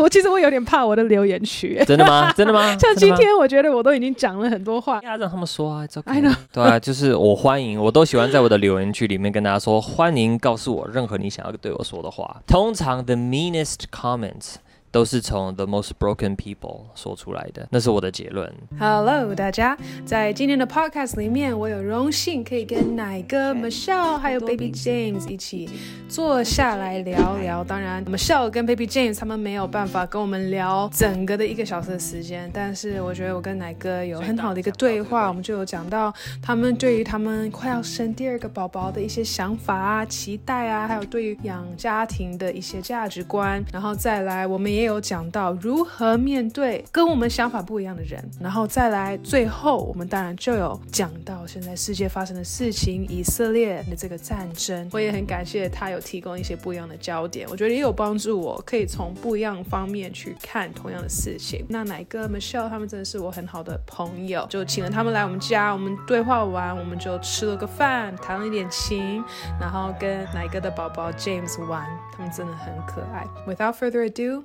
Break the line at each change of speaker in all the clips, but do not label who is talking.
我其实我有点怕我的留言区，
真的吗？真的吗？
像今天，我觉得我都已经讲了很多话，
要让他们说啊
，I know，
对啊，就是我欢迎，我都喜欢在我的留言区里面跟大家说，欢迎告诉我任何你想要对我说的话。通常 the meanest comments。都是从 The Most Broken People 说出来的，那是我的结论。
Hello，大家，在今天的 Podcast 里面，我有荣幸可以跟奶哥 Michelle 还有 Baby James 一起坐下来聊聊。当然，Michelle 跟 Baby James 他们没有办法跟我们聊整个的一个小时的时间，但是我觉得我跟奶哥有很好的一个对话，我们就有讲到他们对于他们快要生第二个宝宝的一些想法啊、期待啊，还有对于养家庭的一些价值观，然后再来我们也。也有讲到如何面对跟我们想法不一样的人，然后再来最后，我们当然就有讲到现在世界发生的事情，以色列的这个战争。我也很感谢他有提供一些不一样的焦点，我觉得也有帮助我，可以从不一样方面去看同样的事情。那奶哥 Michelle 他们真的是我很好的朋友，就请了他们来我们家，我们对话完，我们就吃了个饭，弹了一点琴，然后跟奶哥的宝宝 James 玩，他们真的很可爱。Without further ado,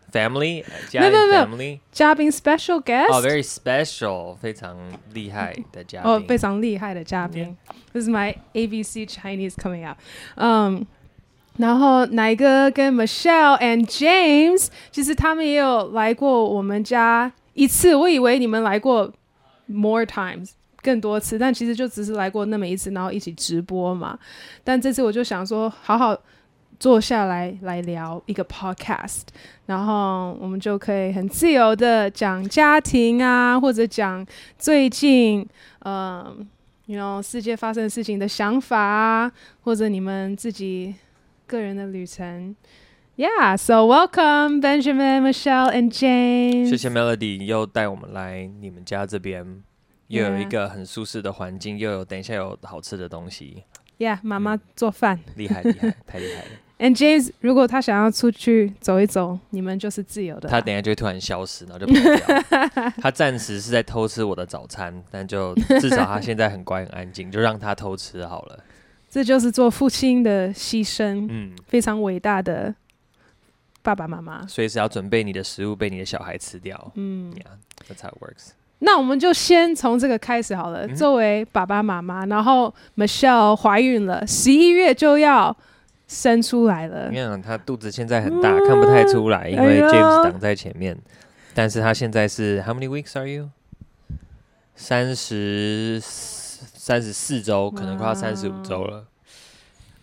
，Family，
没有没有没有，嘉宾 Special guest，
哦，Very special，非常厉害的嘉宾，
哦，非常厉害的嘉宾。This is my ABC Chinese coming out。嗯，然后奶哥跟 Michelle and James，其实他们也有来过我们家一次。我以为你们来过 more times 更多次，但其实就只是来过那么一次，然后一起直播嘛。但这次我就想说，好好坐下来来聊一个 podcast，然后我们就可以很自由的讲家庭啊，或者讲最近，嗯。你 you know, 世界发生的事情的想法啊，或者你们自己个人的旅程。Yeah, so welcome Benjamin, Michelle and James。
谢谢 Melody 又带我们来你们家这边，又有一个很舒适的环境又有等一下有好吃的东西。
Yeah，妈妈做饭，
厉害厉害，太厉害了。
And James，如果他想要出去走一走，你们就是自由的。
他等下就会突然消失，然后就跑掉。他暂时是在偷吃我的早餐，但就至少他现在很乖很安静，就让他偷吃好了。
这就是做父亲的牺牲，
嗯，
非常伟大的爸爸妈妈。
随时要准备你的食物被你的小孩吃掉。
嗯
，Yeah，that's how it works。
那我们就先从这个开始好了。嗯、作为爸爸妈妈，然后 Michelle 怀孕了，十一月就要。生出来了，
你看他肚子现在很大，看不太出来，因为 James 挡在前面。但是他现在是 How many weeks are you？三十三十四周，可能快要三十五周了。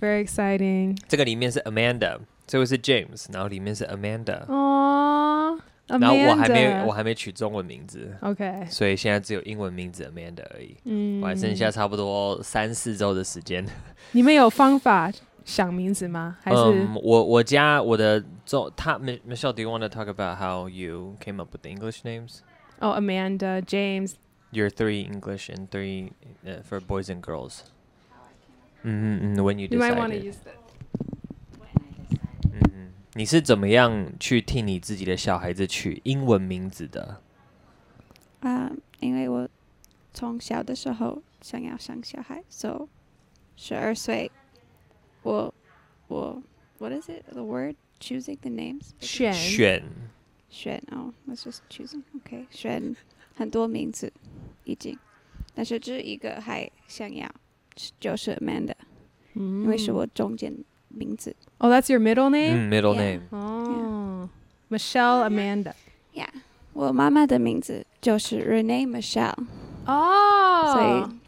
Very exciting。
这个里面是 Amanda，这位是 James，然后里面是 Amanda。
哦，
然后我还没我还没取中文名字
，OK，
所以现在只有英文名字 Amanda 而已。
嗯，
我还剩下差不多三四周的时间。
你们有方法？想名字吗？还是、um,
我我家我的做他 Michelle，Do you want to talk about how you came up with the English names?
Oh, Amanda, James.
Your three English and three uh, for boys and girls. 嗯嗯嗯，When you decided.
You might want to use that.
嗯嗯，你是怎么样去替你自己的小孩子取英文名字的？
啊，uh, 因为我从小的时候想要生小孩，so 十二岁。我我 what is it the word choosing the names
选
选
选哦 let's just choosing okay 选很多名字已经但是这一个还想要就是 Amanda 因为是我中间名字
oh that's your middle name
middle name
哦 Michelle Amanda
yeah 我妈妈的名字就是 Renee Michelle
哦
所以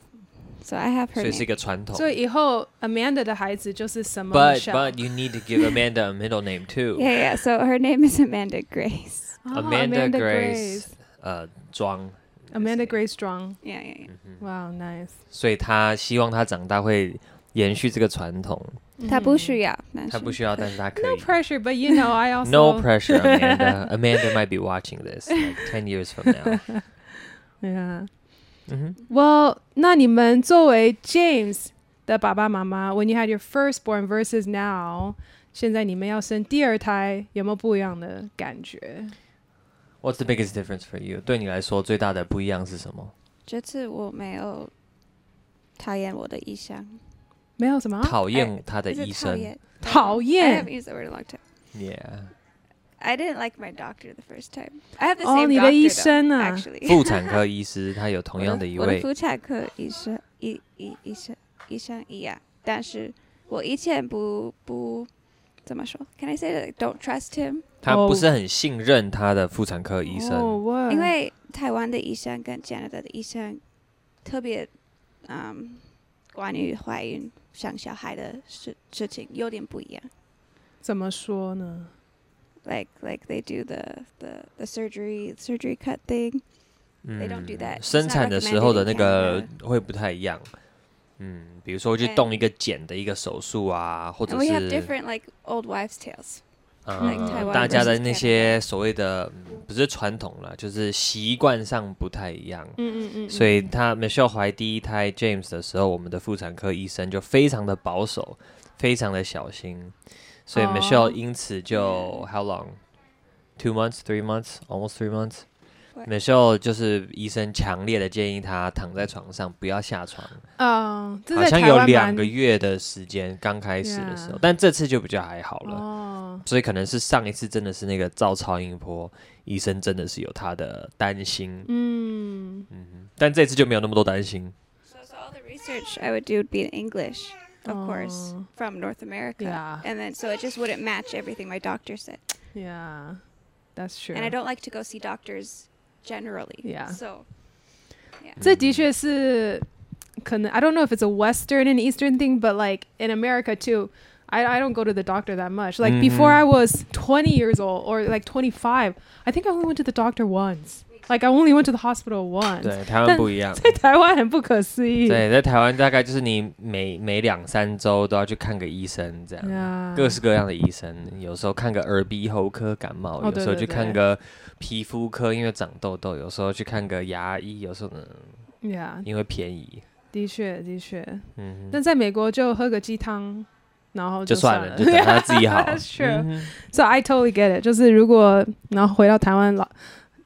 So I have her.
所以是一个传统。
所以以后 Amanda 的孩子就是什么
But but you need to give Amanda a middle name too.
Yeah yeah. So her name is Amanda Grace.
Amanda Grace. 呃，庄。
Amanda Grace 庄。
Yeah yeah yeah.
Wow, nice.
所以他希望他长大会延续这个传统。
他不需要，
他不需要，但是他可以。
No pressure, but you know I also.
No pressure, Amanda. Amanda might be watching this like ten years from now.
Yeah.
嗯哼，
Well，那你们作为 James 的爸爸妈妈，when you had your firstborn versus now，现在你们要生第二胎，有没有不一样的感觉？
What's the biggest difference for you？对你来说最大的不一样是什么？
这次我没有讨厌我的医生，
没有什么
讨厌他的医生，
讨厌。
I haven't used the word in a long time.
Yeah.
I didn't like my doctor the first time. I have the same doctor.
你的医生啊
，actually.
妇产科医师，他有同样的一位。
妇产科医生，医医医生，医生一样。但是我以前不不怎么说？Can I say that I don't trust him？
他不是很信任他的妇产科医生，oh,
因为台湾的医生跟加拿大的医生特别，嗯，关于怀孕生小孩的事事情有点不一样。
怎么说呢
？like like they do the the the surgery surgery cut thing. They don't do that.
生产的时候的那个会不太一样。嗯，比如说去动一个茧的一个手术啊，或者是。
We have different like old wives' tales.
嗯，大家的那些所谓的不是传统了，就是习惯上不太一样。嗯嗯嗯。所以他 Michelle 怀第一胎 James 的时候，我们的妇产科医生就非常的保守，非常的小心。所以 Michelle 因此就 How long? Two months, three months, almost three months. Michelle 就是医生强烈的建议她躺在床上不要下床。
嗯，
好像有两个月的时间刚开始的时候，但这次就比较还好了。所以可能是上一次真的是那个照超音波，医生真的是有他的担心。嗯嗯，但这次就没有那么多担心。
So, so all the research I would do would be in English. of course, from North America.
Yeah.
And then so it just wouldn't match everything my doctor said.
Yeah, that's true.
And I don't like to go see doctors generally.
Yeah.
So, yeah.
这的确是可能 I don't know if it's a Western and Eastern thing, but like in America too. I, I don't go to the doctor that much. Like before I was 20 years old or like 25, I think I only went to the doctor once. Like I only went to the hospital once。
对，台湾不一样。
在台湾很不可思议。
对，在台湾大概就是你每每两三周都要去看个医生，这样。各式各样的医生，有时候看个耳鼻喉科感冒，oh, 有时候去看个皮肤科，因为长痘痘，有时候去看个牙医，有时候呢.因为便宜。
的确，的确。嗯。但在美国就喝个鸡汤，然后就
算了，就等他自己好。
That's true.。So I totally get it。就是如果然后回到台湾老。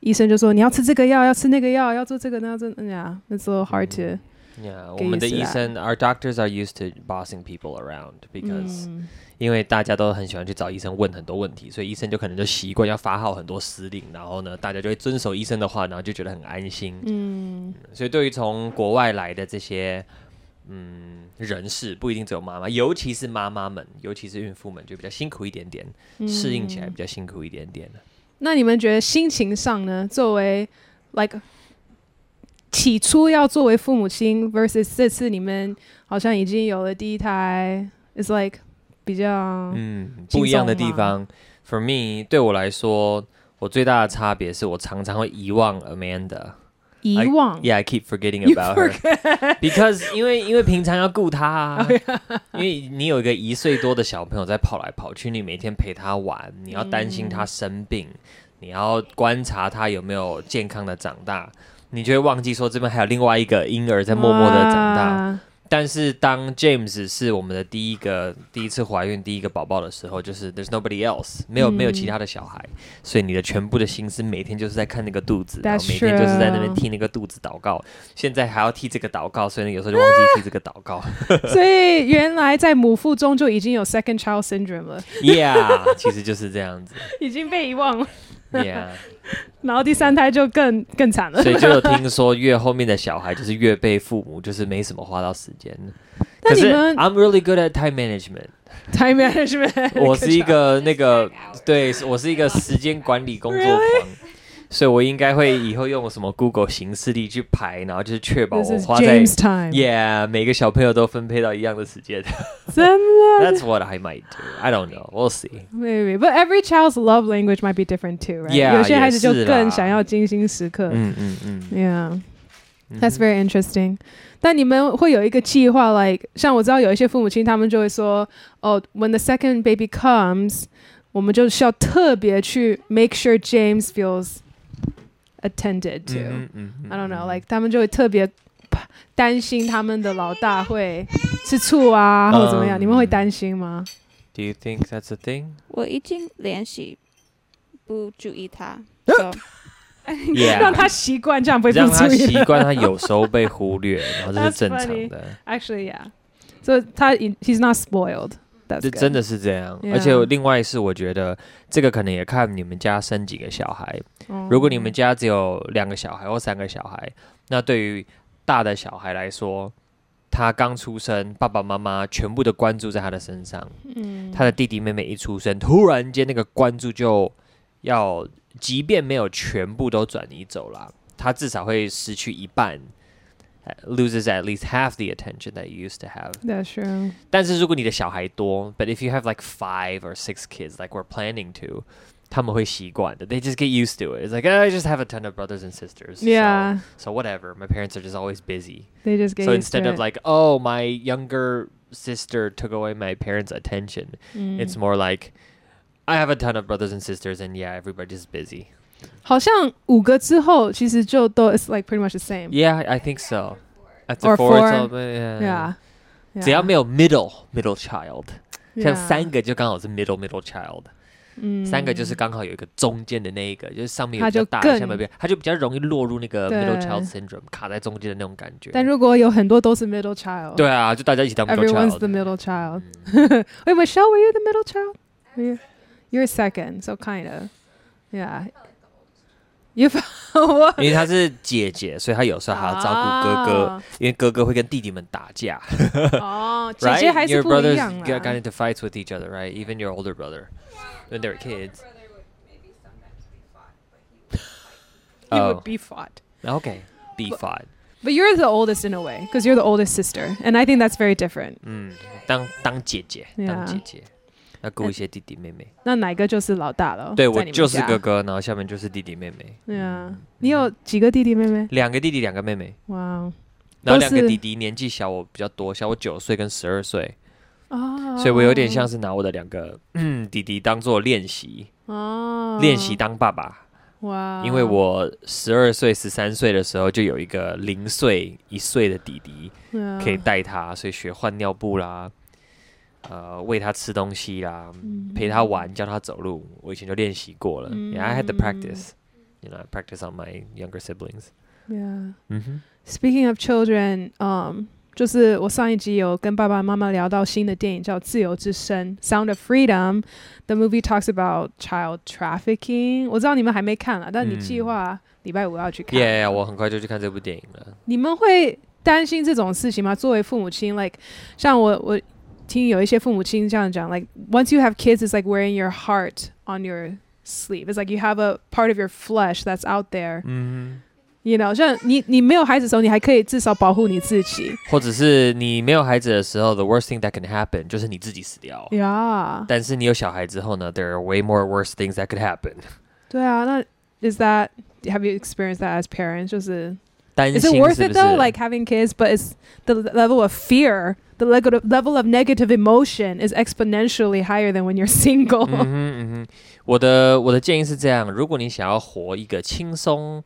医生就说你要吃这个药，要吃那个药，要做这个，那要做，Yeah, it's a little hard to.
Yeah, 我们的医生，Our doctors are used to bossing people around because，因为大家都很喜欢去找医生问很多问题，所以医生就可能就习惯要发号很多司令，然后呢，大家就会遵守医生的话，然后就觉得很安心。嗯，所以对于从国外来的这些嗯人士，不一定只有妈妈，尤其是妈妈们，尤其是孕妇们，就比较辛苦一点点，适应起来比较辛苦一点点。
那你们觉得心情上呢？作为 like 起初要作为父母亲 versus 这次你们好像已经有了第一胎，is like 比较
嗯不一样的地方。For me，对我来说，我最大的差别是我常常会遗忘 Amanda。
遗忘
I,，Yeah，I keep forgetting about her，because 因为因为平常要顾她啊，因为你有一个一岁多的小朋友在跑来跑去，你每天陪他玩，你要担心他生病，嗯、你要观察他有没有健康的长大，你就会忘记说这边还有另外一个婴儿在默默的长大。啊但是当 James 是我们的第一个第一次怀孕第一个宝宝的时候，就是 There's nobody else，没有、嗯、没有其他的小孩，所以你的全部的心思每天就是在看那个肚子，然后每天就是在那边替那个肚子祷告。现在还要替这个祷告，所以有时候就忘记替这个祷告。
所以原来在母腹中就已经有 second child syndrome 了。
Yeah，其实就是这样子，
已经被遗忘了。
Yeah，
然后第三胎就更更惨了。
所以就有听说，越后面的小孩就是越被父母就是没什么花到时间。可是 I'm really good at time management。
Time management，
我是一个那个，对，我是一个时间管理工作狂。所以我应该会以后用什么 Google 行事历去排，然后就是确保我花在 Yeah 每个小朋友都分配到一样的时间。
真的？
That's what I might do. I don't know. We'll see.
Maybe, but every child's love language might be different too, right?
Yeah,
有些孩子就更想要精心时刻。嗯嗯嗯。Yeah, that's very interesting. 但你们会有一个计划，like 像我知道有一些父母亲，他们就会说，哦，when the second baby comes，我们就需要特别去 make sure James feels attended to. Mm -hmm, mm -hmm, I don't know, like 他们就会特别 担心他们的老大会吃醋啊，或者怎么样？Um, 你们会担心吗？
Do you think that's a thing？
我已经练习不注意他。
So, Yeah.
让他习惯这样被
让他习惯他有时候被忽略，然后这是正常的。
Actually, yeah. So 他 he's not spoiled.
这真的是这
样。
而且另外是，我觉得这个可能也看你们家生几个小孩。
Oh.
如果你们家只有两个小孩或三个小孩，那对于大的小孩来说，他刚出生，爸爸妈妈全部都关注在他的身上。
嗯。
他的弟弟妹妹一出生，突然间那个关注就要。即便没有全部都转移走了，他至少会失去一半 ，loses at least half the attention that you used to have.
That's true.
但是如果你的小孩多，but if you have like five or six kids, like we're planning to，他们会习惯的。They just get used to it. It's like I just have a ton of brothers and sisters.
Yeah.
So, so whatever. My parents are just always busy.
They just get
so
used
instead
to
of like, oh, my younger sister took away my parents' attention,
mm.
it's more like. I have a ton of brothers and sisters, and yeah, everybody's busy.
好像五个之后，其实就都 is like pretty much the same.
Yeah, I think so. After
Or
four,
four.
it's all, yeah.
Yeah. yeah.
只要没有 middle middle child，
Yeah.
像三个就刚好是 middle middle child，
嗯，
三个就是刚好有一个中间的那一个，就是上面有
它就
比较大，
更
下面比较，它就比较容易落入那个
对
middle child syndrome，卡在中间的那种感觉。
但如果有很多都是 middle child，
对啊，就大家一起当 middle
Everyone's
child。
the middle child.
嗯
Wait, Michelle, were you the middle child? Were you? You're second, so kind of. Yeah. You what?
因为她是姐姐，所以她有时候还要照顾哥哥，
啊
因为哥哥会跟弟弟们打架。
哦，姐
right?
姐还是
Your
不一
brothers
样
got, got
啦。
into fights with each other, right? Even your older brother when they were kids.
You
Oh,
would be fought.
okay, be
But-
fought.
But you're the oldest in a way, because you're the oldest sister, and I think that's very different.
嗯，当当姐姐，当
Yeah.
姐姐， 要顾一些弟弟妹妹。
那哪个就是老大了？对
我就是哥哥，然后下面就是弟弟妹妹。
对啊，你有几个弟弟妹妹？
两个弟弟，两个妹妹。
哇
然
后两
个弟弟年纪小我比较多，小我九岁跟十二岁，
哦，
所以我有点像是拿我的两个嗯弟弟当做练习，
哦，
练习当爸爸。
哇，
因为我十二岁、十三岁的时候就有一个零岁、一岁的弟弟可以带他，所以学换尿布啦，呃，喂他吃东西啦，陪他玩，教他走路，我以前就练习过了。Yeah, I had to practice. You know, I practice on my younger siblings.
Yeah.
嗯哼。
Speaking of children, um, 就是我上一集有跟爸爸妈妈聊到新的电影叫《自由之声》（Sound of Freedom）。The movie talks about child trafficking。我知道你们还没看了，但你计划礼拜五要去看。
Yeah, 我很快就去看这部电影了。
你们会担心这种事情吗？作为父母亲，like 像我我听有一些父母亲这样讲，like once you have kids, it's like wearing your heart on your sleeve. It's like you have a part of your flesh that's out there.
嗯
You know，像你你没有孩子的时候，你还可以至少保护你自己。
哼，或者是你没有孩子的时候，the worst thing that can happen 就是你自己死掉。
Yeah，
但是你有小孩之后呢，there are way more worse things that could happen。
对啊，那 is that have you experienced that as parents？就是
担
is
心
it worth
是
it
不
though?
是
Like having kids, but it's the level of fear, the level level of negative emotion is exponentially higher than when you're single.
嗯哼嗯哼，我的我的建议是这样：如果你想要活一个轻松、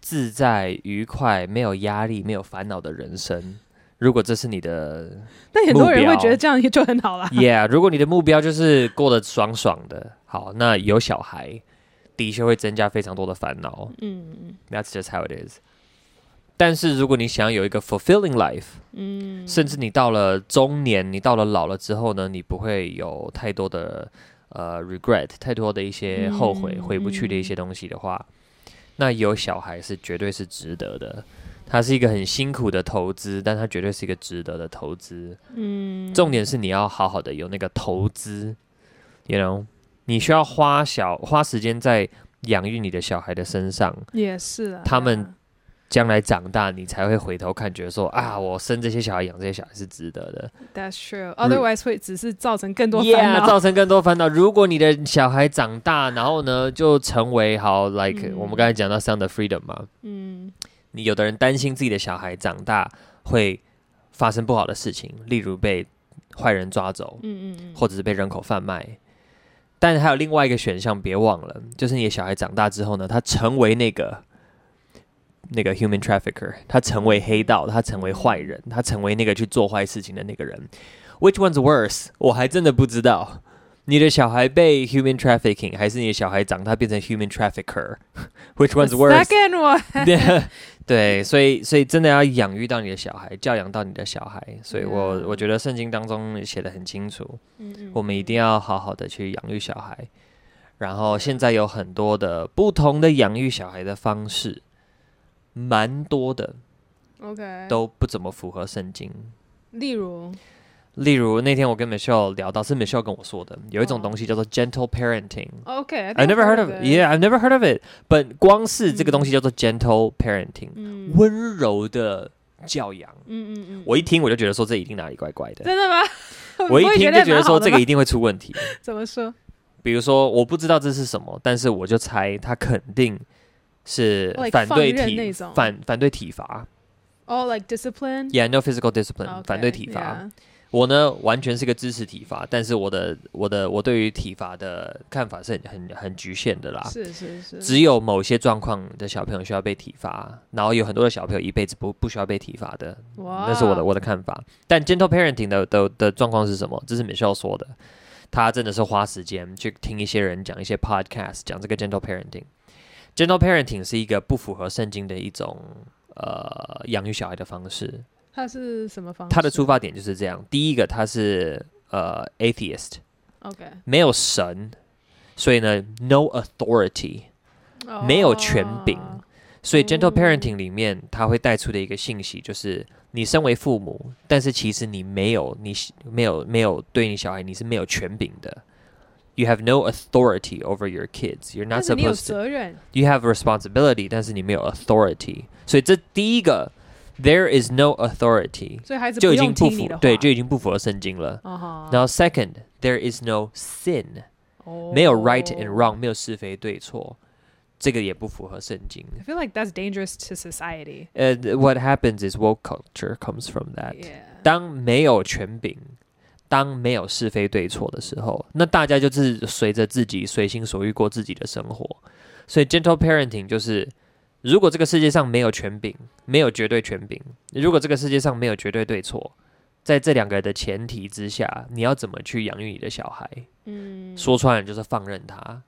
自在、愉快、没有压力、没有烦恼的人生，如果这是你的
但很多人
目标
会觉得这样就很好啦。
，Yeah，如果你的目标就是过得爽爽的，好，那有小孩的确会增加非常多的烦恼。
嗯
That's just how it is。 但是如果你想要有一个 fulfilling life，
嗯，
甚至你到了中年，你到了老了之后呢，你不会有太多的呃 regret，太多的一些后悔、
嗯
回不去的一些东西的话，那有小孩是绝对是值得的。它是一个很辛苦的投资，但它绝对是一个值得的投资。
嗯，
重点是你要好好的有那个投资，you know，你需要花小花时间在养育你的小孩的身上。
也是啊，
他们将来长大，你才会回头看，觉得说啊，我生这些小孩、养这些小孩是值得的。
That's true. Otherwise 会只是造成更多烦
Yeah，
恼。
造成更多烦恼。如果你的小孩长大，然后呢，就成为好，like、
嗯
我们刚才讲到 Sound of Freedom 嘛，
嗯
你有的人担心自己的小孩长大会发生不好的事情，例如被坏人抓走，
嗯嗯嗯，
或者是被人口贩卖。但是还有另外一个选项，别忘了，就是你的小孩长大之后呢，他成为那个那个 human trafficker，他成为黑道，他成为坏人，他成为那个去做坏事情的那个人。Which one's worse？我还真的不知道。你的小孩被 human trafficking，还是你的小孩长大变成 human trafficker？Which one's
worse？Second one
对对，所以所以真的要养育到你的小孩，教养到你的小孩。所以我我觉得圣经当中写的很清楚，我们一定要好好的去养育小孩。然后现在有很多的不同的养育小孩的方式，蛮多的
，OK，
都不怎么符合圣经。
例如。
例如那天我跟 Michelle 聊到，是 Michelle 跟我说的，有一种东西叫做 gentle parenting。
OK，I
never heard of it. Yeah, I've never heard of it. But 光是这个东西叫做 gentle parenting，温柔的教养。嗯嗯嗯。我一听我就觉得说，这一定哪里怪怪的。
真的吗？
我一听就觉得说，这个一定会出问题。
怎么说？
比如说我不知道这是什么，但是我就猜他肯定是反对体反反对体罚。
Oh, like discipline?
Yeah, no physical discipline. 反对体罚。我呢，完全是个支持体罚，但是我的我的我对于体罚的看法是很很很局限的啦。
是是是，
只有某些状况的小朋友需要被体罚，然后有很多的小朋友一辈子不不需要被体罚的。哇，那是我的我的看法。但 gentle parenting 的的的状况是什么？这是 Michelle 说的，他真的是花时间去听一些人讲一些 podcast，讲这个 gentle parenting。Gentle parenting 是一个不符合圣经的一种呃养育小孩的方式。
它是什么方式？
他的出发点就是这样。第一个，它是呃 atheist，OK，没有神，所以呢，no authority，没有权柄。所以 gentle parenting 里面，他会带出的一个信息就是，你身为父母，但是其实你没有，你没有没有对你小孩，你是没有权柄的。You have no authority over your kids. You're not supposed to. You have responsibility，但是你没有 authority。所以这第一个。There is no authority，
所以孩子
就已经不符，对，就已经不符合圣经了。Uh huh. 然后 second，there is no sin，oh. 没有 right and wrong，没有是非对错，这个也不符合圣经。
I feel like that's dangerous to society.
Uh, what happens is woke culture comes from that.
Yeah.
当没有权柄， 当没有是非对错的时候，那大家就是随着自己随心所欲过自己的生活。所以 gentle parenting 就是。如果这个世界上没有权柄，没有绝对权柄；如果这个世界上没有绝对对错，在这两个的前提之下，你要怎么去养育你的小孩？嗯，说穿了就是放任他，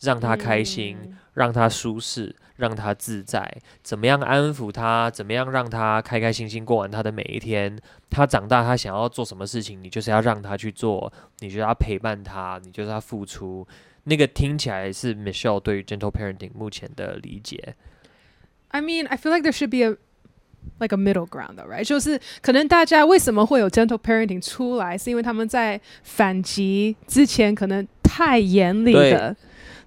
让他开心，嗯、让他舒适，让他自在。怎么样安抚他？怎么样让他开开心心过完他的每一天？他长大，他想要做什么事情，你就是要让他去做，你就要陪伴他，你就是要付出。那个听起来是 Michelle 对于 Gentle Parenting 目前的理解。
I mean, I feel like there should be a like a middle ground, though, right? 就是可能大家为什么会有 gentle parenting 出来，是因为他们在反击之前可能太严厉的。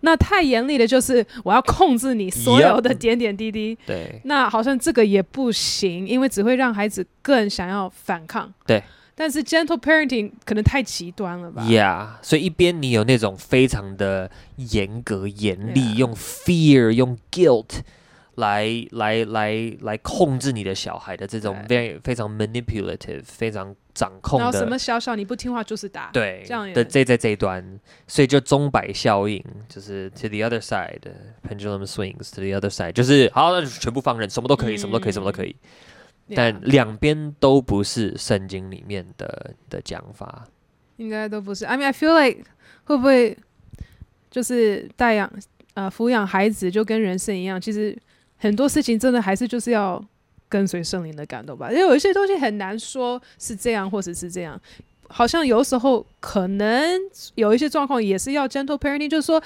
对那太严厉的，就是我要控制你所有的点点滴滴。
对。
那好像这个也不行，因为只会让孩子更想要反抗。
对。
但是 gentle parenting 可能太极端了吧
？Yeah，所以一边你有那种非常的严格严厉.用 fear，用 guilt。来来来来控制你的小孩的这种非对非常 manipulative 非常掌控的，
然后什么小小你不听话就是打，
对，
这样
的这在这一端，所以就钟摆效应，就是 to the other side，pendulum swings to the other side，就是好，那就全部放任，什么都可以，嗯、什么都可以，什么都可以，但两边都不是圣经里面的的讲法，
应该都不是。I mean, I feel like 会不会就是带养呃抚养孩子就跟人生一样，其实。很多事情真的还是就是要跟随圣灵的感动吧，因为有一些东西很难说是这样或者是这样，好像有时候可能有一些状况也是要 gentle parenting，就是说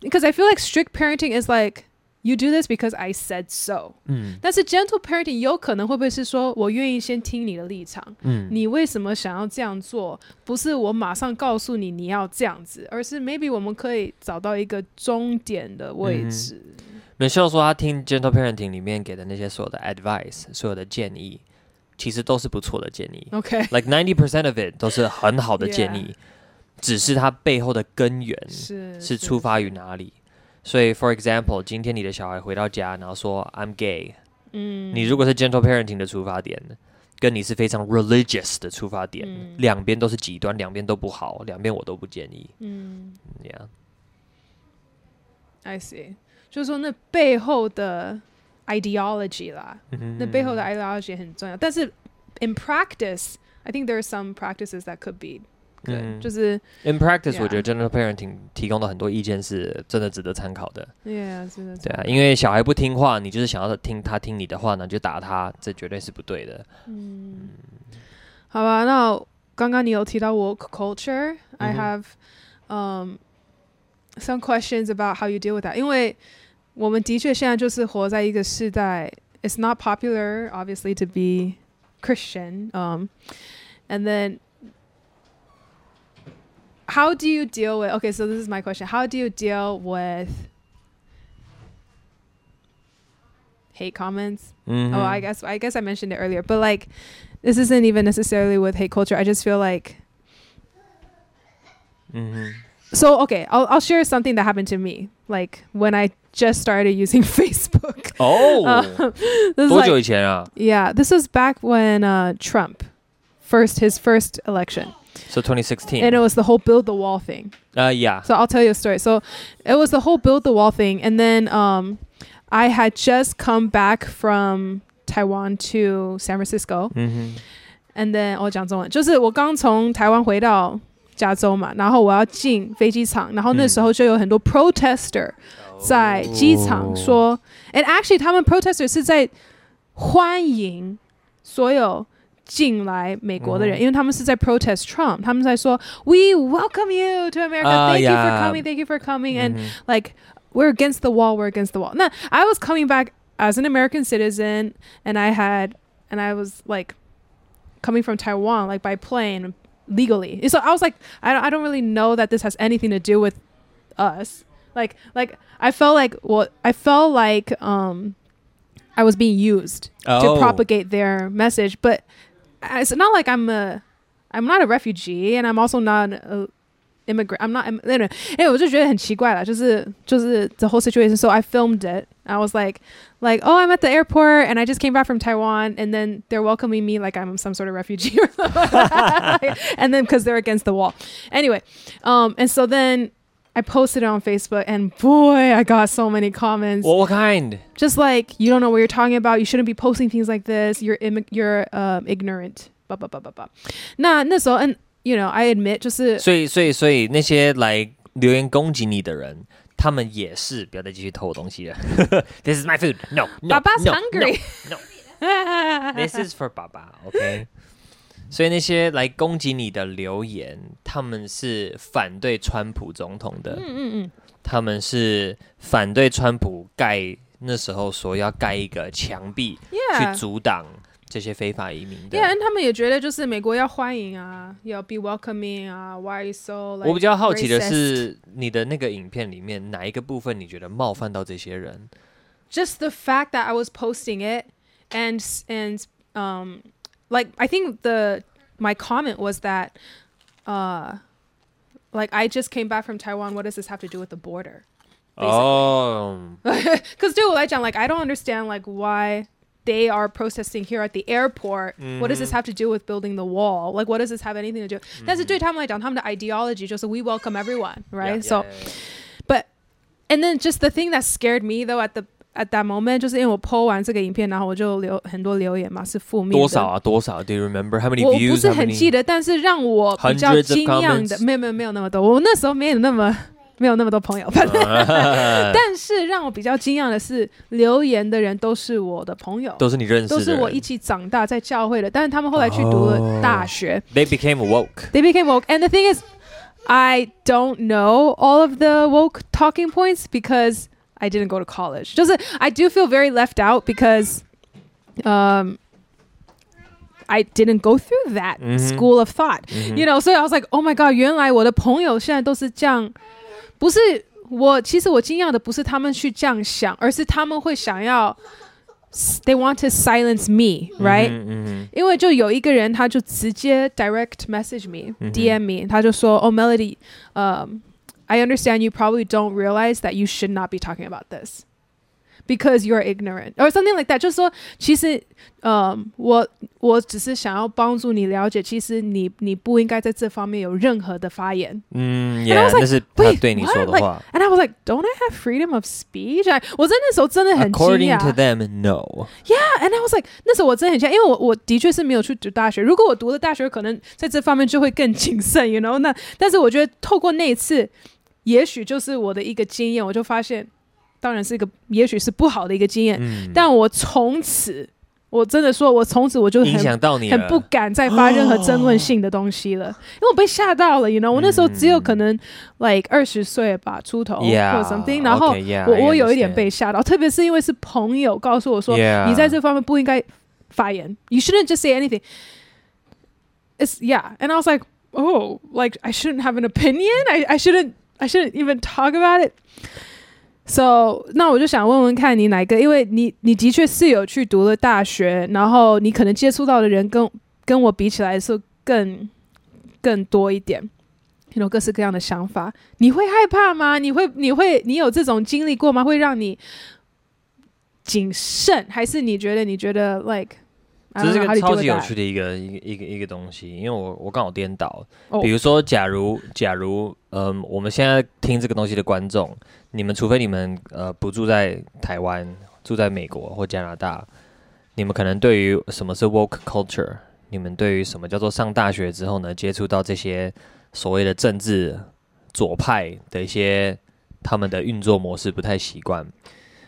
，because I feel like strict parenting is like you do this because I said so，嗯，但是 gentle parenting 有可能会不会是说我愿意先听你的立场，嗯，你为什么想要这样做？不是我马上告诉你你要这样子，而是 maybe 我们可以找到一个终点的位置。嗯
Michelle 说，他听 Gentle Parenting 里面给的那些所有的 advice，所有的建议，其实都是不错的建议。OK，like ninety percent of it 都是很好的建议，Yeah. 只是它背后的根源是是出发于哪里。所以，for example，今天你的小孩回到家，然后说 I'm gay，嗯，你如果是 Gentle Parenting 的出发点，跟你是非常 religious 的出发点，嗯、两边都是极端，两边都不好，两边我都不建议。嗯，Yeah，I
see。 就是说，那背后的 ideology 啦，
嗯
那背后的 ideology 很重要。但是 in practice，I think there are some practices that could be good，、
嗯
就是
In practice，、
Yeah
我觉得 general parenting 提供的很多意见是真的值得参考的。
yeah，是的，
对啊，因为小孩不听话，你就是想要听他听你的话呢，你就打他，这绝对是不对的。
嗯，好吧，那刚刚你有提到 woke culture，I、
嗯
have um some questions about how you deal with that，因为我们的确现在就是活在一个时代，it's not popular obviously to be Christian，um, and then how do you deal with okay so this is my question how do you deal with hate comments
嗯哼
Oh, I guess I guess I mentioned it earlier, but like this isn't even necessarily with hate culture. I just feel like
嗯哼
so okay, I'll I'll share something that happened to me. Like when I just started using Facebook.
哦
Uh, this is
多久
like,
以前啊
yeah, this was back when uh, Trump first his first election.
？So 2016。
And it was the whole build the wall thing.
啊呀，
So I'll tell you a story. So it was the whole build the wall thing, and then um, I had just come back from Taiwan to San Francisco.
嗯
And then 我讲中文，就是我刚从台湾回到 加州嘛，然后我要进飞机场，然后那时候就有很多 protester
哼，
在机场说、a n d actually 他们 protester 是在欢迎所有进来美国的人，
嗯
因为他们是在 protest Trump，他们在说 We welcome you to America,
啊
thank you for
呀
coming, thank you for coming, and
嗯哼
like we're against the wall we're against the wall 那 i was coming back as an american citizen and i had and i was like coming from taiwan like by plane legally so i was like i don't, I don't really know that this has anything to do with us like like i felt like what i felt like um i was being used to
Oh.
propagate their message but it's not like i'm a i'm not a refugee and i'm also not a immigrant i'm not im- no, no. 因为我就觉得很奇怪啦，就是就是 the whole situation. So I filmed it. I was like, like, oh, I'm at the airport and I just came back from Taiwan, and then they're welcoming me like I'm some sort of refugee or something. and then because they're against the wall. Anyway, um, and so then I posted it on Facebook, and boy, I got so many comments.
What kind？
Just like you don't know what you're talking about. You shouldn't be posting things like this. You're Im- you're um, ignorant. Blah blah blah blah blah. 那那时候，and you know, I admit 就是
所以所以所以那些来留言攻击你的人， 他们也是不要再继续偷我东西了。This is my food. No, no,
爸爸
no,
hungry.
No, no. This is for 爸爸。OK。所以那些来攻击你的留言，他们是反对川普总统的，
嗯嗯嗯。
他们是反对川普盖那时候说要盖一个墙壁去阻挡这些非法移民的。
Yeah, and 他们也觉得就是美国要欢迎啊，要 be welcoming 啊，Why are you so like
我比较好奇的
racist?
是，你的那个影片里面哪一个部分你觉得冒犯到这些人？
just the fact that I was posting it and and um like I think the my comment was that uh like I just came back from Taiwan what does this have to do with the border
哦，
because dude I like I don't understand like why they are protesting here at the airport what does this have to do with building the wall like what does this have anything to do 但是对他们来讲他们的 ideology 就是 we welcome everyone right so But and then just the thing that scared me though at the at that moment，就是因为我 po 完这个影片，然后我就留很多留言嘛，是负面的。
多少啊？多少？Do you remember how many
我
views？
不是
how
很
many-
记得，但是让我比较
Hundreds of
惊讶的，
comments？
没有没有没有那么多，我那时候没有那么 没有那么多朋友，但是让我比较惊讶的是，留言的人都是我的朋友，
都是你认识的人，
都是我一起长大在教会的，但是他们后来去读了大学。
They became woke。
they became woke. And the thing is, I don't know all of the woke talking points because I didn't go to college. Just I do feel very left out because um I didn't go through that
Mhm.
school of thought. You know, so I was like, oh my god, 原来我的朋友现在都是这样， 不是我，其实我惊讶的不是他们去这样想，而是他们会想要 they want to silence me, right?
嗯嗯
因为就有一个人，他就直接 direct message me、DM me，他就说：“Oh Melody，um, I understand you probably don't realize that you should not be talking about this, Because you're ignorant or something like that，就是说，其实，呃，我我只是想要帮助你了解，其实你你不应该在这方面有任何的发言。
嗯，yeah，那是他对你说的话。
And I was like, don't I have freedom of speech？我在那时候真的很惊讶。
According to them, no.
Yeah, and I was like，那时候我真的很惊讶，因为我我的确是没有去读大学。如果我读了大学，可能在这方面就会更谨慎，you know？那但是我觉得透过那一次，也许就是我的一个经验，我就发现。当然是一个，也许是不好的一个经验，嗯、但我从此，我真的说，我从此我就很
影响到你，
很不敢再发任何争论性的东西了，哦、因为我被吓到了，you know，我那时候只有可能 like 二十岁吧出头、
yeah,
或者 something，然后
okay, yeah,
我我有一点被吓到，特别是因为是朋友告诉我说，yeah, 你在这方面不应该发言，you shouldn't just say anything。It's yeah，and I was like, oh, like I shouldn't have an opinion, I I shouldn't I shouldn't even talk about it。So，那我就想问问看你哪一个？因为你你的确是有去读了大学，然后你可能接触到的人跟跟我比起来是更更多一点，有各式各样的想法。你会害怕吗？你会你会你有这种经历过吗？会让你谨慎，还是你觉得你觉得 like？
这是个超级有趣的一个一个一个一个东西，因为我我刚好颠倒。比如说，假如假如嗯，我们现在听这个东西的观众，你们除非你们呃不住在台湾，住在美国或加拿大，你们可能对于什么是 woke culture，你们对于什么叫做上大学之后呢，接触到这些所谓的政治左派的一些他们的运作模式不太习惯。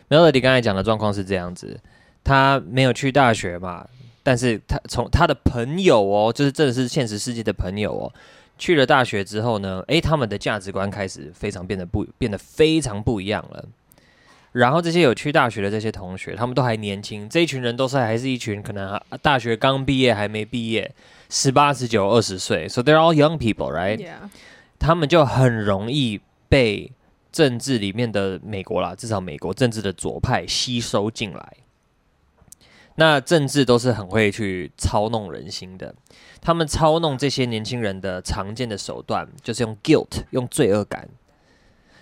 Melody 刚才讲的状况是这样子，他没有去大学嘛。但是他从他的朋友哦，就是真的是现实世界的朋友哦，去了大学之后呢，诶，他们的价值观开始非常变得不变得非常不一样了。然后这些有去大学的这些同学，他们都还年轻，这一群人都是还是一群可能大学刚毕业还没毕业，十八、十九、二十岁，so they're all young people, right?
Yeah.
他们就很容易被政治里面的美国啦，至少美国政治的左派吸收进来。那政治都是很会去操弄人心的，他们操弄这些年轻人的常见的手段就是用 guilt，用罪恶感。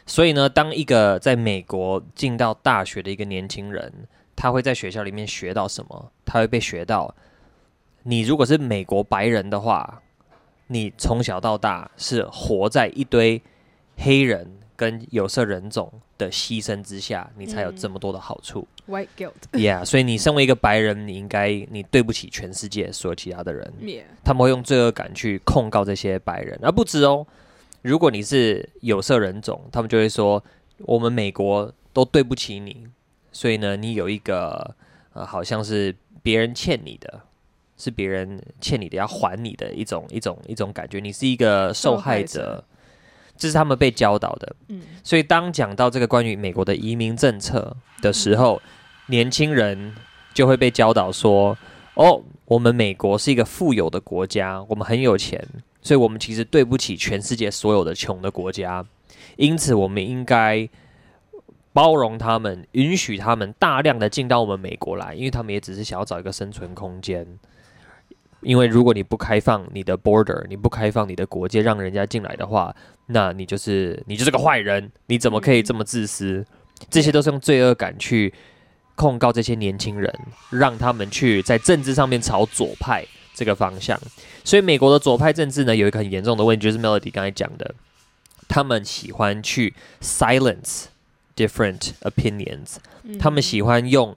所以呢，当一个在美国进到大学的一个年轻人，他会在学校里面学到什么？他会被学到，你如果是美国白人的话，你从小到大是活在一堆黑人跟有色人种的牺牲之下，你才有这么多的好处。
White guilt.
Yeah，所以你身为一个白人，你应该你对不起全世界所有其他的人。
Yeah.
他们会用罪恶感去控告这些白人，而不止哦。如果你是有色人种，他们就会说我们美国都对不起你，所以呢，你有一个呃，好像是别人欠你的，是别人欠你的要还你的一种一种一种感觉，你是一个受害者。这是他们被教导的，嗯，所以当讲到这个关于美国的移民政策的时候，年轻人就会被教导说：“哦，我们美国是一个富有的国家，我们很有钱，所以我们其实对不起全世界所有的穷的国家，因此我们应该包容他们，允许他们大量的进到我们美国来，因为他们也只是想要找一个生存空间。”因为如果你不开放你的 border，你不开放你的国界，让人家进来的话，那你就是你就是个坏人。你怎么可以这么自私？这些都是用罪恶感去控告这些年轻人，让他们去在政治上面朝左派这个方向。所以美国的左派政治呢，有一个很严重的问题，就是 Melody 刚才讲的，他们喜欢去 silence different opinions，他们喜欢用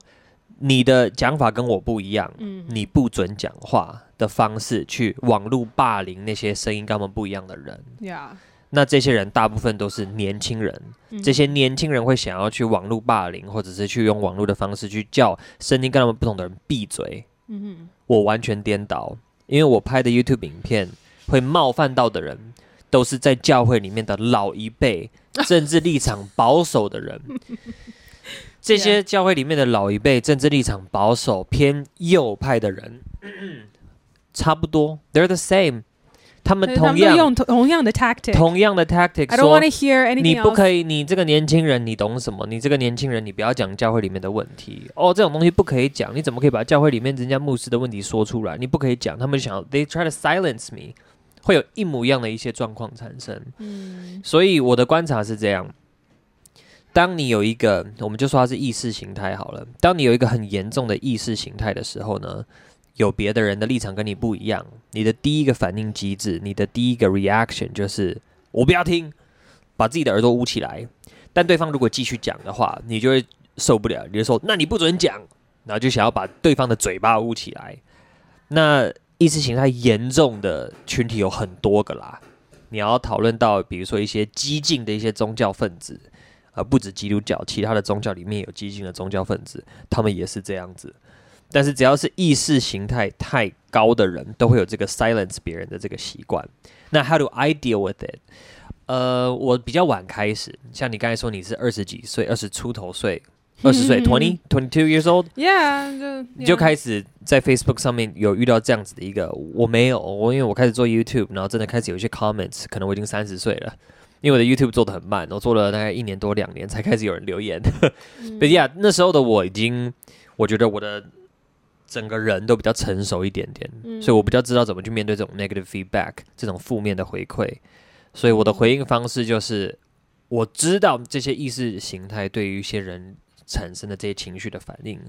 你的讲法跟我不一样，你不准讲话。的方式去网络霸凌那些声音跟他们不一样的人，Yeah. 那这些人大部分都是年轻人，嗯、这些年轻人会想要去网络霸凌，或者是去用网络的方式去叫声音跟他们不同的人闭嘴。嗯哼，我完全颠倒，因为我拍的 YouTube 影片会冒犯到的人，都是在教会里面的老一辈、政治立场保守的人。这些教会里面的老一辈、政治立场保守、偏右派的人。差不多，they're the same。他们同样
用同样的 tactic，
同样的 tactic。
I don't want to hear anything。
你不可以，你这个年轻人，你懂什么？你这个年轻人，你不要讲教会里面的问题哦，这种东西不可以讲。你怎么可以把教会里面人家牧师的问题说出来？你不可以讲。他们想要，they try to silence me，会有一模一样的一些状况产生。嗯，所以我的观察是这样：当你有一个，我们就说它是意识形态好了。当你有一个很严重的意识形态的时候呢，有别的人的立场跟你不一样，你的第一个反应机制，你的第一个 reaction 就是我不要听，把自己的耳朵捂起来。但对方如果继续讲的话，你就会受不了，你就说那你不准讲，然后就想要把对方的嘴巴捂起来。那意识形态严重的群体有很多个啦，你要讨论到比如说一些激进的一些宗教分子。而不止基督教，其他的宗教里面有激进的宗教分子，他们也是这样子。但是只要是意识形态太高的人，都会有这个 silence 别人的这个习惯。那 how do I deal with it？呃，我比较晚开始，像你刚才说你是二十几岁，二十出头岁，二十岁，twenty twenty two years old，yeah，就 yeah. 你就开始在 Facebook 上面有遇到这样子的一个，我没有，我因为我开始做 YouTube，然后真的开始有一些 comments，可能我已经三十岁了。因为我的 YouTube 做的很慢，我做了大概一年多两年才开始有人留言。对呀，那时候的我已经，我觉得我的整个人都比较成熟一点点，嗯、所以我比较知道怎么去面对这种 negative feedback 这种负面的回馈。所以我的回应方式就是，我知道这些意识形态对于一些人产生的这些情绪的反应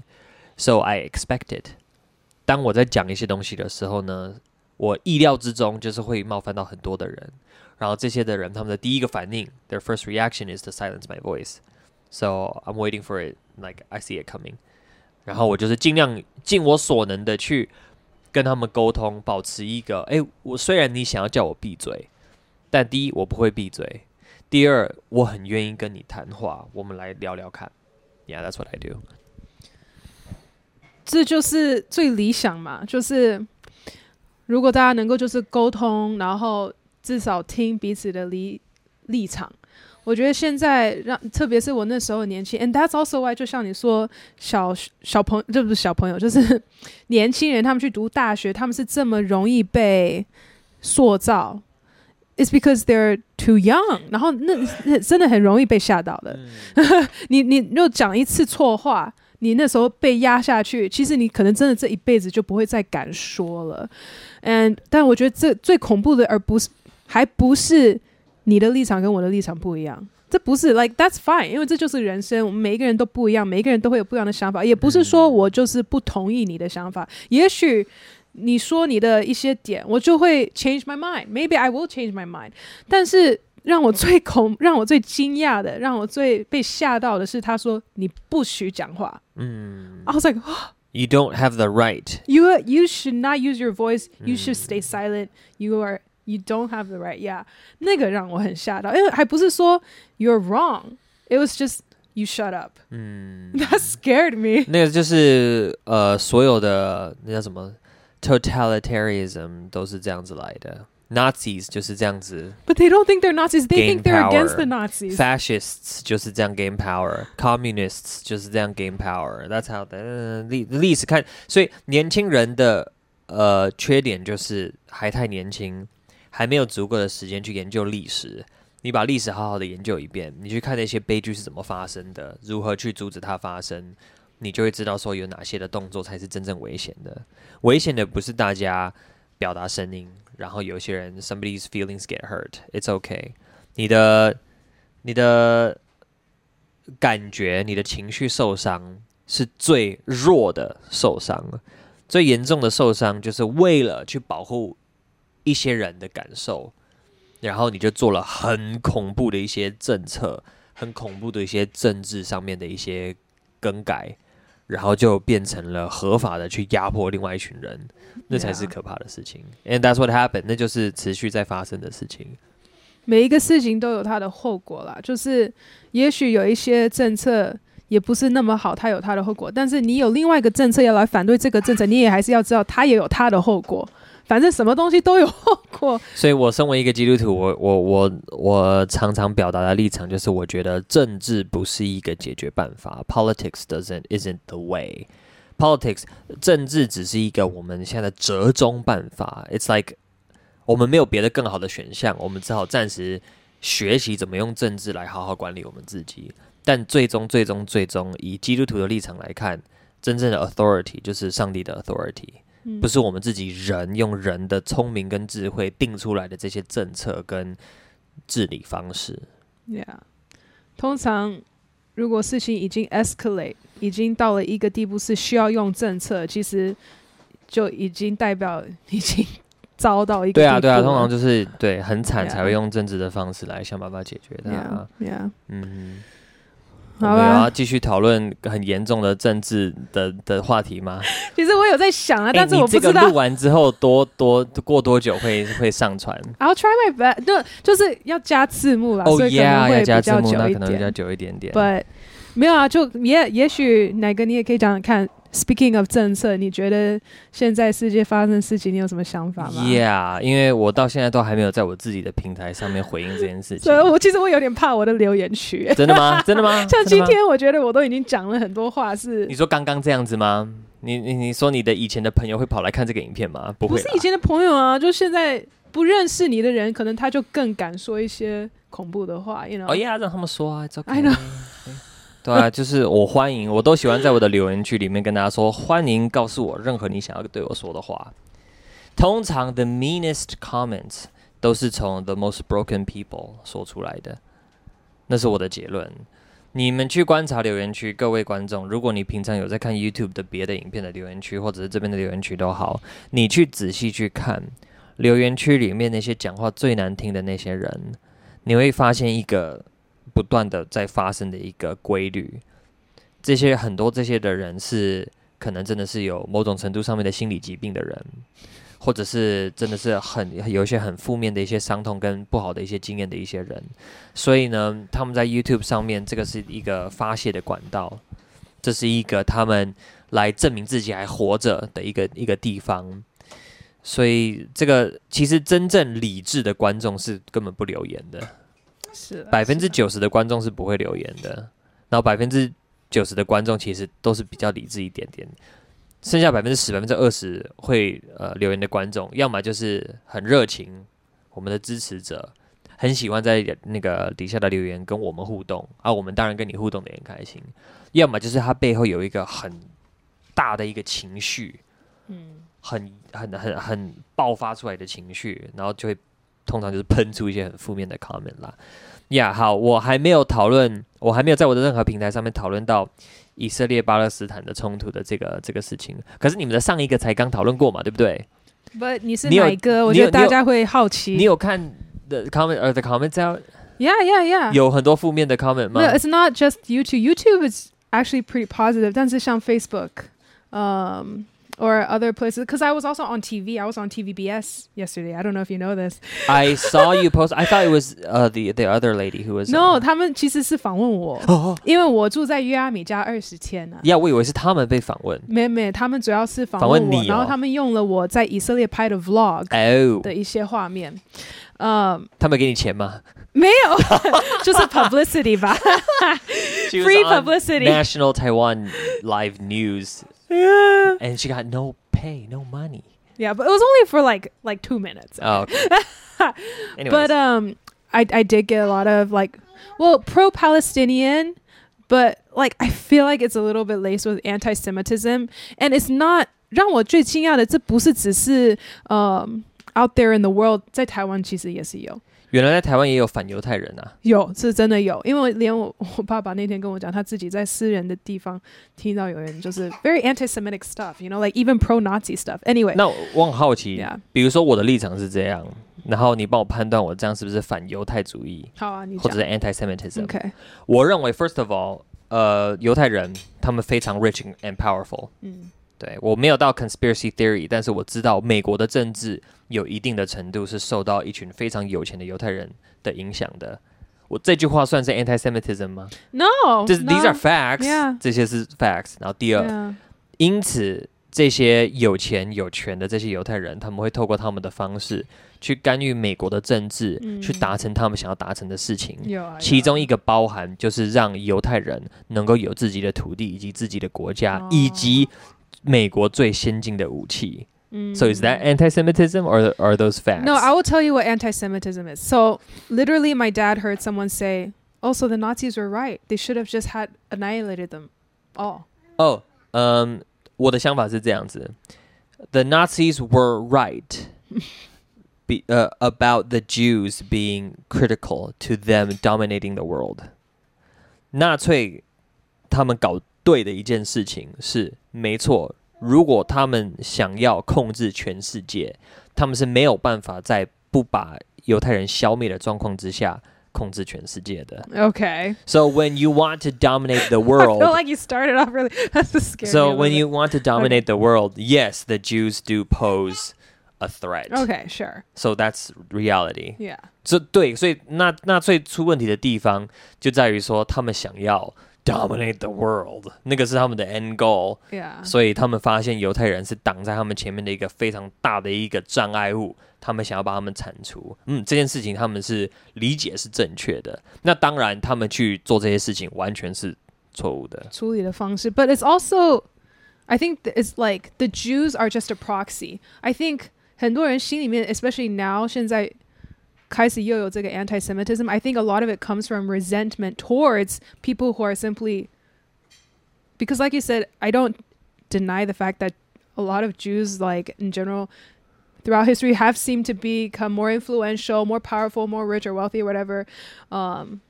，so I expect it。当我在讲一些东西的时候呢，我意料之中就是会冒犯到很多的人。然后这些的人，他们的第一个反应，their first reaction is to silence my voice. So I'm waiting for it, like I see it coming. 然后我就是尽量尽我所能的去跟他们沟通，保持一个，哎，我虽然你想要叫我闭嘴，但第一我不会闭嘴，第二我很愿意跟你谈话，我们来聊聊看。Yeah, that's what I do.
这就是最理想嘛，就是如果大家能够就是沟通，然后。至少听彼此的立立场，我觉得现在让，特别是我那时候年轻，and that's also why，就像你说，小小朋友，这不是小朋友，就是 年轻人，他们去读大学，他们是这么容易被塑造，it's because they're too young，然后那，那真的很容易被吓到的。嗯、你你又讲一次错话，你那时候被压下去，其实你可能真的这一辈子就不会再敢说了。and 但我觉得这最恐怖的，而不是。还不是你的立场跟我的立场不一样，这不是 like that's fine，因为这就是人生，我们每一个人都不一样，每一个人都会有不一样的想法，也不是说我就是不同意你的想法，也许你说你的一些点，我就会 change my mind，maybe I will change my mind，但是让我最恐、让我最惊讶的、让我最被吓到的是，他说你不许讲话，嗯，I was like
you don't have the right，you
you should not use your voice，you should stay silent，you are You don't have the right. Yeah，那个让我很吓到，因为还不是说 you're wrong. It was just you shut up. 嗯，That scared me.
那个就是呃，所有的那叫什么 totalitarianism 都是这样子来的。Nazis 就是这样子。
But they don't think they're Nazis. They think they're against the Nazis.
Fascists 就是这样 gain power. Communists 就是这样 gain power. That's how the 历历史看。所以年轻人的呃缺点就是还太年轻。 还没有足够的时间去研究历史，你把历史好好的研究一遍，你去看那些悲剧是怎么发生的，如何去阻止它发生，你就会知道说有哪些的动作才是真正危险的。危险的不是大家表达声音，然后有些人 somebody's feelings get hurt，it's okay。你的你的感觉，你的情绪受伤是最弱的受伤，最严重的受伤就是为了去保护。一些人的感受，然后你就做了很恐怖的一些政策，很恐怖的一些政治上面的一些更改，然后就变成了合法的去压迫另外一群人，那才是可怕的事情。And that's what happened，那就是持续在发生的事情。
每一个事情都有它的后果啦，就是也许有一些政策也不是那么好，它有它的后果，但是你有另外一个政策要来反对这个政策，你也还是要知道它也有它的后果。反正什么东西都有后果，
所以我身为一个基督徒，我我我我常常表达的立场就是，我觉得政治不是一个解决办法，politics doesn't isn't the way，politics 政治只是一个我们现在的折中办法，it's like 我们没有别的更好的选项，我们只好暂时学习怎么用政治来好好管理我们自己，但最终最终最终以基督徒的立场来看，真正的 authority 就是上帝的 authority。不是我们自己人用人的聪明跟智慧定出来的这些政策跟治理方式。
Yeah，通常如果事情已经 escalate，已经到了一个地步是需要用政策，其实就已经代表已经 遭到一个
对啊对啊，通常就是对很惨才会用政治的方式来想办法解决的。
Yeah, yeah.
嗯。我们要继续讨论很严重的政治的的话题吗？
其实我有在想啊，
欸、
但是我不知道
录完之后多多过多久会会上传。
I'll try my best，就就是要加字幕了，oh, 所以可能会比较久一点。
Yeah, 可能比较久一点点。
But 没有啊，就也也许哪个你也可以讲讲看。Speaking of 政策，你觉得现在世界发生的事情，你有什么想法吗
？Yeah，因为我到现在都还没有在我自己的平台上面回应这件事情。
所以我其实我有点怕我的留言区。
真的吗？真的吗？
像今天，我觉得我都已经讲了很多话是。是
你说刚刚这样子吗？你你你说你的以前的朋友会跑来看这个影片吗？不会，
不是以前的朋友啊，就现在不认识你的人，可能他就更敢说一些恐怖的话。You know？
哦呀，让他们说啊. I know。对啊，就是我欢迎，我都喜欢在我的留言区里面跟大家说，欢迎告诉我任何你想要对我说的话。通常 the meanest comments 都是从 the most broken people 说出来的，那是我的结论。你们去观察留言区，各位观众，如果你平常有在看 YouTube 的别的影片的留言区，或者是这边的留言区都好，你去仔细去看留言区里面那些讲话最难听的那些人，你会发现一个。不断的在发生的一个规律，这些很多这些的人是可能真的是有某种程度上面的心理疾病的人，或者是真的是很有一些很负面的一些伤痛跟不好的一些经验的一些人，所以呢，他们在 YouTube 上面这个是一个发泄的管道，这是一个他们来证明自己还活着的一个一个地方，所以这个其实真正理智的观众是根本不留言的。百分之九十的观众是不会留言的，然后百分之九十的观众其实都是比较理智一点点，剩下百分之十、百分之二十会呃留言的观众，要么就是很热情，我们的支持者很喜欢在那个底下的留言跟我们互动，啊，我们当然跟你互动的也很开心；要么就是他背后有一个很大的一个情绪，嗯，很很很很爆发出来的情绪，然后就会。通常就是喷出一些很负面的 comment 啦。呀，好，我还没有讨论，我还没有在我的任何平台上面讨论到以色列巴勒斯坦的冲突的这个这个事情。可是你们的上一个才刚讨论过嘛，对不对？
不，你是哪一个？我觉得大家会好奇。
你有看 the comment or the comments out？Yeah,
yeah, yeah。
有很多负面的 comment 吗
？No, it's not just YouTube. YouTube is actually pretty positive. 但是像 Facebook，嗯。or other places because I was also on TV. I was on TVBS yesterday. I don't know if you know this.
I saw you post. I thought it was uh, the the other lady who was.
No，、uh, 他们其实是访问我，因为我住在约阿米家二十天呢、啊。
呀，yeah, 我以为是他们被访问。
没没，他们主要是访问我，访问你哦、然后他们用了我在以色列拍的 vlog 的一些画面。嗯，oh. um,
他们给你钱吗？
没有，就是 publicity 吧。 Free publicity.
National Taiwan Live News. Yeah. And she got no pay, no money.
Yeah, but it was only for like like two minutes.
Oh. Okay.
but um, I I did get a lot of like, well, pro-Palestinian, but like I feel like it's a little bit laced with anti-Semitism, and it's not. 让我最惊讶的，这不是只是呃、um, out there in the world，在台湾其实也是有。
原来在台湾也有反犹太人啊！
有，是真的有，因为连我我爸爸那天跟我讲，他自己在私人的地方听到有人就是 very anti-Semitic stuff，you know，like even pro-Nazi stuff。Anyway，
那我很好奇.比如说我的立场是这样，然后你帮我判断我这样是不是反犹太主义？
好啊，你
或者是 anti-Semitism。
OK，
我认为 first of all，呃，犹太人他们非常 rich and powerful。嗯。对，我没有到 conspiracy theory，但是我知道美国的政治有一定的程度是受到一群非常有钱的犹太人的影响的。我这句话算是 anti-Semitism 吗
？No，
就是 these are facts，这些是 facts。然后第二，因此这些有钱有权的这些犹太人，他们会透过他们的方式去干预美国的政治，去达成他们想要达成的事情。其中一个包含就是让犹太人能够有自己的土地以及自己的国家，以及美国最先进的武器。Mm. So is that anti-Semitism or are those facts?
No, I will tell you what anti-Semitism is. So literally, my dad heard someone say, "Oh, so the Nazis were right. They should have just had annihilated them all."
Oh, um, 我的想法是这样子：The Nazis were right. Be, uh, about the Jews being critical to them dominating the world. 纳粹他们搞 对的一件事情是没错。如果他们想要控制全世界，他们是没有办法在不把犹太人消灭的状况之下控制全世界的。
Okay.
So when you want to dominate the world,
I feel like you started off really. That's the scary.
so when you want to dominate the world, yes, the Jews do pose a threat.
Okay, sure.
So that's reality.
Yeah.
这对，所以纳纳粹出问题的地方就在于说，他们想要 dominate the world，那个是他们的 end
goal。Yeah.
所以他们发现犹太人是挡在他们前面的一个非常大的一个障碍物，他们想要把他们铲除。嗯，这件事情他们是理解是正确的。那当然，他们去做这些事情完全是错误的。
处理的方式，but it's also, I think it's like the Jews are just a proxy. I think 很多人心里面，especially now 现在 开始又有这个 anti-Semitism. I think a lot of it comes from resentment towards people who are simply because, like you said, I don't deny the fact that a lot of Jews, like in general, throughout history, have seemed to become more influential, more powerful, more rich or wealthy or whatever, um,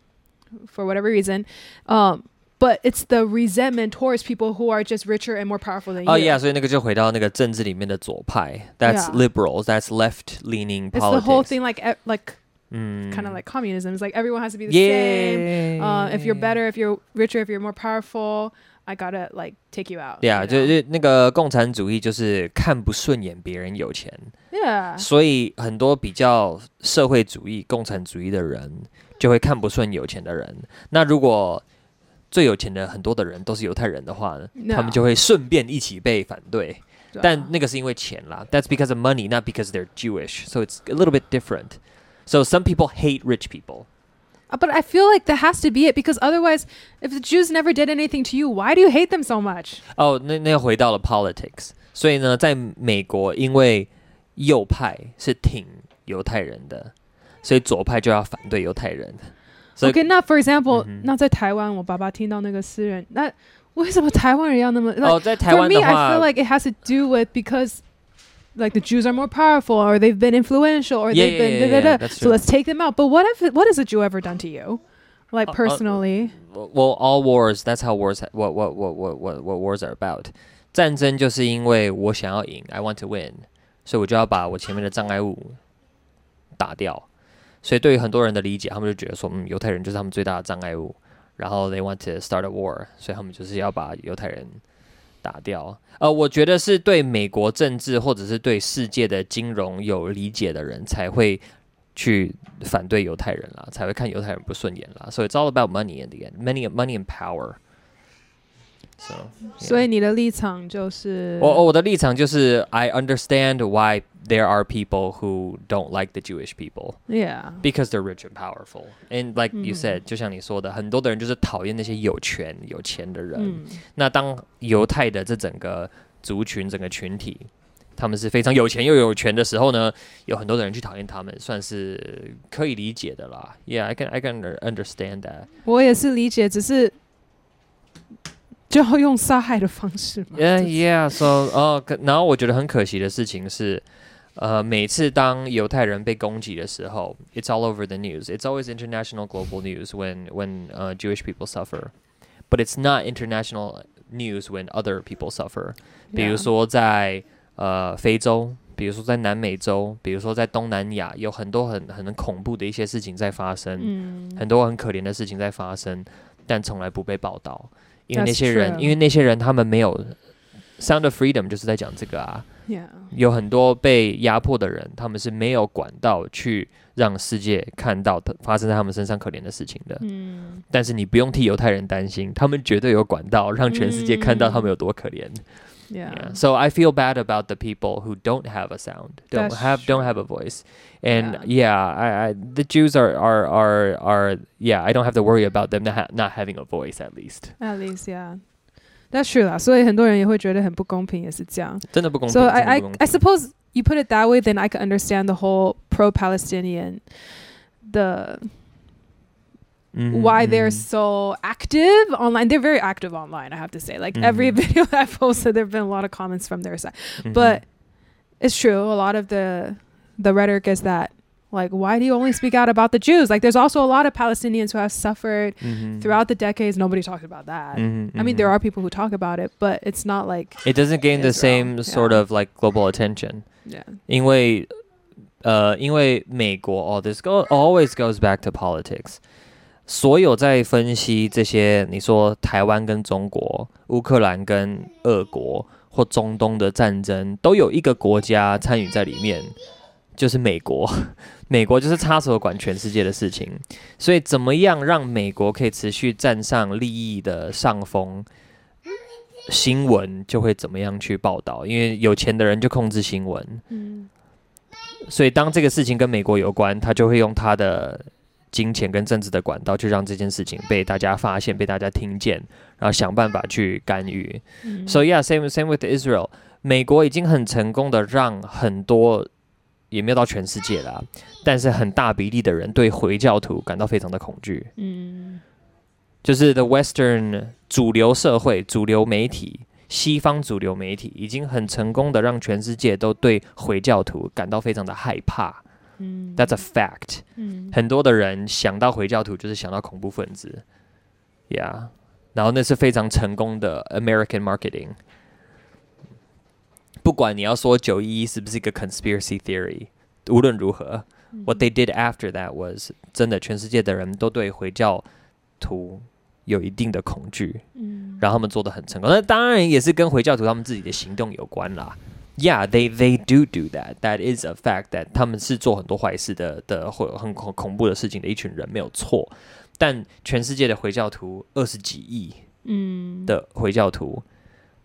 for whatever reason. Um, but it's the resentment towards people who are just richer and more powerful than you.
哦、yeah，所以那个就回到那个政治里面的左派，That's
Yeah.
liberals, that's left-leaning
It's the whole
politics。
thing, like e- like
嗯
kind of like communism. It's like everyone has to be the same.
Yeah.
Uh, if you're better, if you're richer, if you're more powerful, I gotta like take you out.
对啊，
you
就
know?
就那个共产主义就是看不顺眼别人有钱，
yeah.
所以很多比较社会主义、共产主义的人就会看不顺有钱的人。那如果 最有钱的很多的人都是犹太人的话呢
No
他们就会顺便一起被反对。
对啊
但那个是因为钱啦，That's because of money, not because they're Jewish. So it's a little bit different. So some people hate rich people.
Uh, But I feel like that has to be it because otherwise, if the Jews never did anything to you, why do you hate them so much?
哦，那那又回到了 politics。所以呢，在美国，因为右派是挺犹太人的，所以左派就要反对犹太人。 所以
Okay, now for example,
嗯哼。
那在台湾，我爸爸听到那个诗人，那为什么台湾人要那么？like,
哦，在台
For
湾
me,
的
I
话
feel like it has to do with because like the Jews are more powerful or they've been influential or
Yeah,
they've been
yeah,
da,
yeah,
da,
yeah,
da.
that's
so
true.
let's take them out. But what if what has a Jew ever done to you? Like
Uh, uh,
personally?
well, all wars, that's how wars, what what what what what what wars are about. 战争就是因为我想要赢，I want to win，所以我就要把我前面的障碍物打掉。 所以对于很多人的理解，他们就觉得说，嗯，犹太人就是他们最大的障碍物，然后 they want to start a war，所以他们就是要把犹太人打掉。呃，我觉得是对美国政治或者是对世界的金融有理解的人才会去反对犹太人啦，才会看犹太人不顺眼啦。So it's all about money in the end, money, money and power. So，
所以你的立场就是
我我的立场就是 I understand why there are people who don't like the Jewish people
yeah
because they're rich and powerful. And like you
嗯
said，、就像你说的，很多的人就是讨厌那些有权有钱的人。
嗯
那当犹太的这整个族群、整个群体，他们是非常有钱又有权的时候呢，有很多的人去讨厌他们，算是可以理解的啦。Yeah, I can I can under- understand that.
我也是理解，只是 就要用杀害的方式吗。
Yeah, yeah. So, 哦、可然后我觉得很可惜的事情是，呃，每次当犹太人被攻击的时候，it's all over the news. It's always international global news when when uh, Jewish people suffer, but it's not international news when other people suffer. 比如.说在呃非洲，比如说在南美洲，比如说在东南亚，有很多很很恐怖的一些事情在发生，
嗯
很多很可怜的事情在发生，但从来不被报道，因
为
那些人，因为那些人他们没有 Sound of Freedom 就是在讲这个啊
，yeah
有很多被压迫的人，他们是没有管道去让世界看到的发生在他们身上可怜的事情的。
嗯
但是你不用替犹太人担心，他们绝对有管道让全世界看到他们有多可怜。
yeah
Yeah. So I feel bad about the people who don't have a sound, don't
That's
have don't
true.
have a voice, and yeah, I, I the Jews are are are are yeah. I don't have to worry about them not ha- not having a voice at least.
at least yeah that's true 啦。所以很多人也会觉得很不公平，也是这样。
真的不公平。
So
真
I
的
I
不公平
I suppose you put it that way, then I can understand the whole pro-Palestinian, the
嗯
why they're
嗯
so active online. They're very active online, I have to say. Like every
Mhm.
video that I posted, there've been a lot of comments from their side.
嗯
But it's true. A lot of the the rhetoric is that Like, why do you only speak out about the Jews? Like, there's also a lot of Palestinians who have suffered
Mhm.
throughout the decades. Nobody talks about that.
Mhm,
I mean,
mhm.
there are people who talk about it, but it's not like
It doesn't gain the
Israel,
same sort
yeah.
of like global attention.
yeah.
因为呃，因为美国哦，this go always goes back to politics。 所有在分析这些，你说台湾跟中国、乌克兰跟俄国或中东的战争，都有一个国家参与在里面，就是美国。美国就是插手管全世界的事情，所以怎么样让美国可以持续站上利益的上风？新闻就会怎么样去报道，因为有钱的人就控制新闻。
嗯
所以当这个事情跟美国有关，他就会用他的金钱跟政治的管道去让这件事情被大家发现、被大家听见，然后想办法去干预。
Mm.
So yeah, same same with Israel。美国已经很成功的让很多，也没有到全世界啦，但是很大比例的人对回教徒感到非常的恐惧。
Mm.
就是 the Western 主流社会、主流媒体、西方主流媒体已经很成功的让全世界都对回教徒感到非常的害怕。
Mm.
That's a fact。
Mm.
很多的人想到回教徒就是想到恐怖分子，Yeah。然后那是非常成功的 American marketing。不管你要说九一一是不是一个 conspiracy theory，无论如何、w h a t they did after that was 真的，全世界的人都对回教徒有一定的恐惧
，Mm.
然后他们做的很成功。那当然也是跟回教徒他们自己的行动有关啦。Yeah, they they do do that. That is a fact. That 他们是做很多坏事的的，会有很恐恐怖的事情的一群人，没有错。但全世界的回教徒二十几亿
Mm.
的回教徒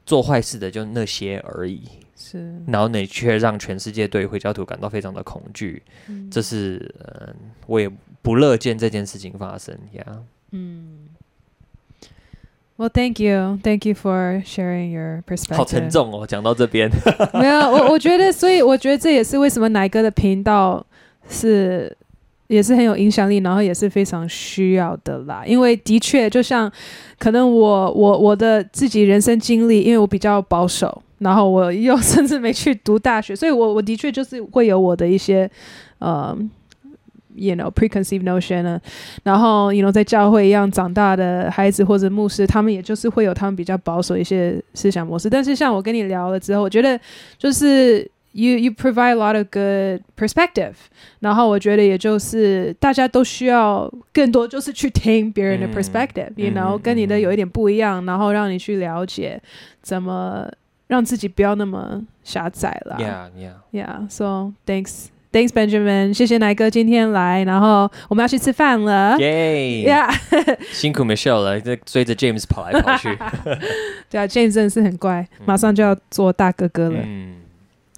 做坏事的就那些而已，
是
然后你却让全世界对回教徒感到非常的恐惧
，Mm.
这是嗯，我也不乐见这件事情发生。Yeah.
Mm. Well, thank you, thank you for sharing your perspective.
好沉重哦，讲到这边。
没有，我我觉得，所以我觉得这也是为什么奶哥的频道是也是很有影响力，然后也是非常需要的啦。因为的确，就像可能我我我的自己人生经历，因为我比较保守，然后我又甚至没去读大学，所以我我的确就是会有我的一些呃。You know, preconceived notion 呢，然后 you know 在教会一样长大的孩子或者牧师，他们也就是会有他们比较保守一些思想模式。但是像我跟你聊了之后，我觉得就是 you you provide a lot of good perspective，然后我觉得也就是大家都需要更多就是去听别人的
嗯
perspective，you、
嗯
know 跟你的有一点不一样，然后让你去了解怎么让自己不要那么狭窄啦。
Yeah, yeah.
Yeah, so thanks, Thanks Benjamin，谢谢奶哥今天来，然后我们要去吃饭了。Yay！Yeah，
辛苦 Michelle 了，这追着 James 跑来跑去。
对啊，James 真的是很乖，马上就要做大哥哥了。
嗯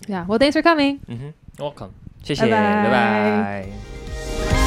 Yeah, well, thanks for coming.
嗯哼，Welcome，
谢谢，
拜拜。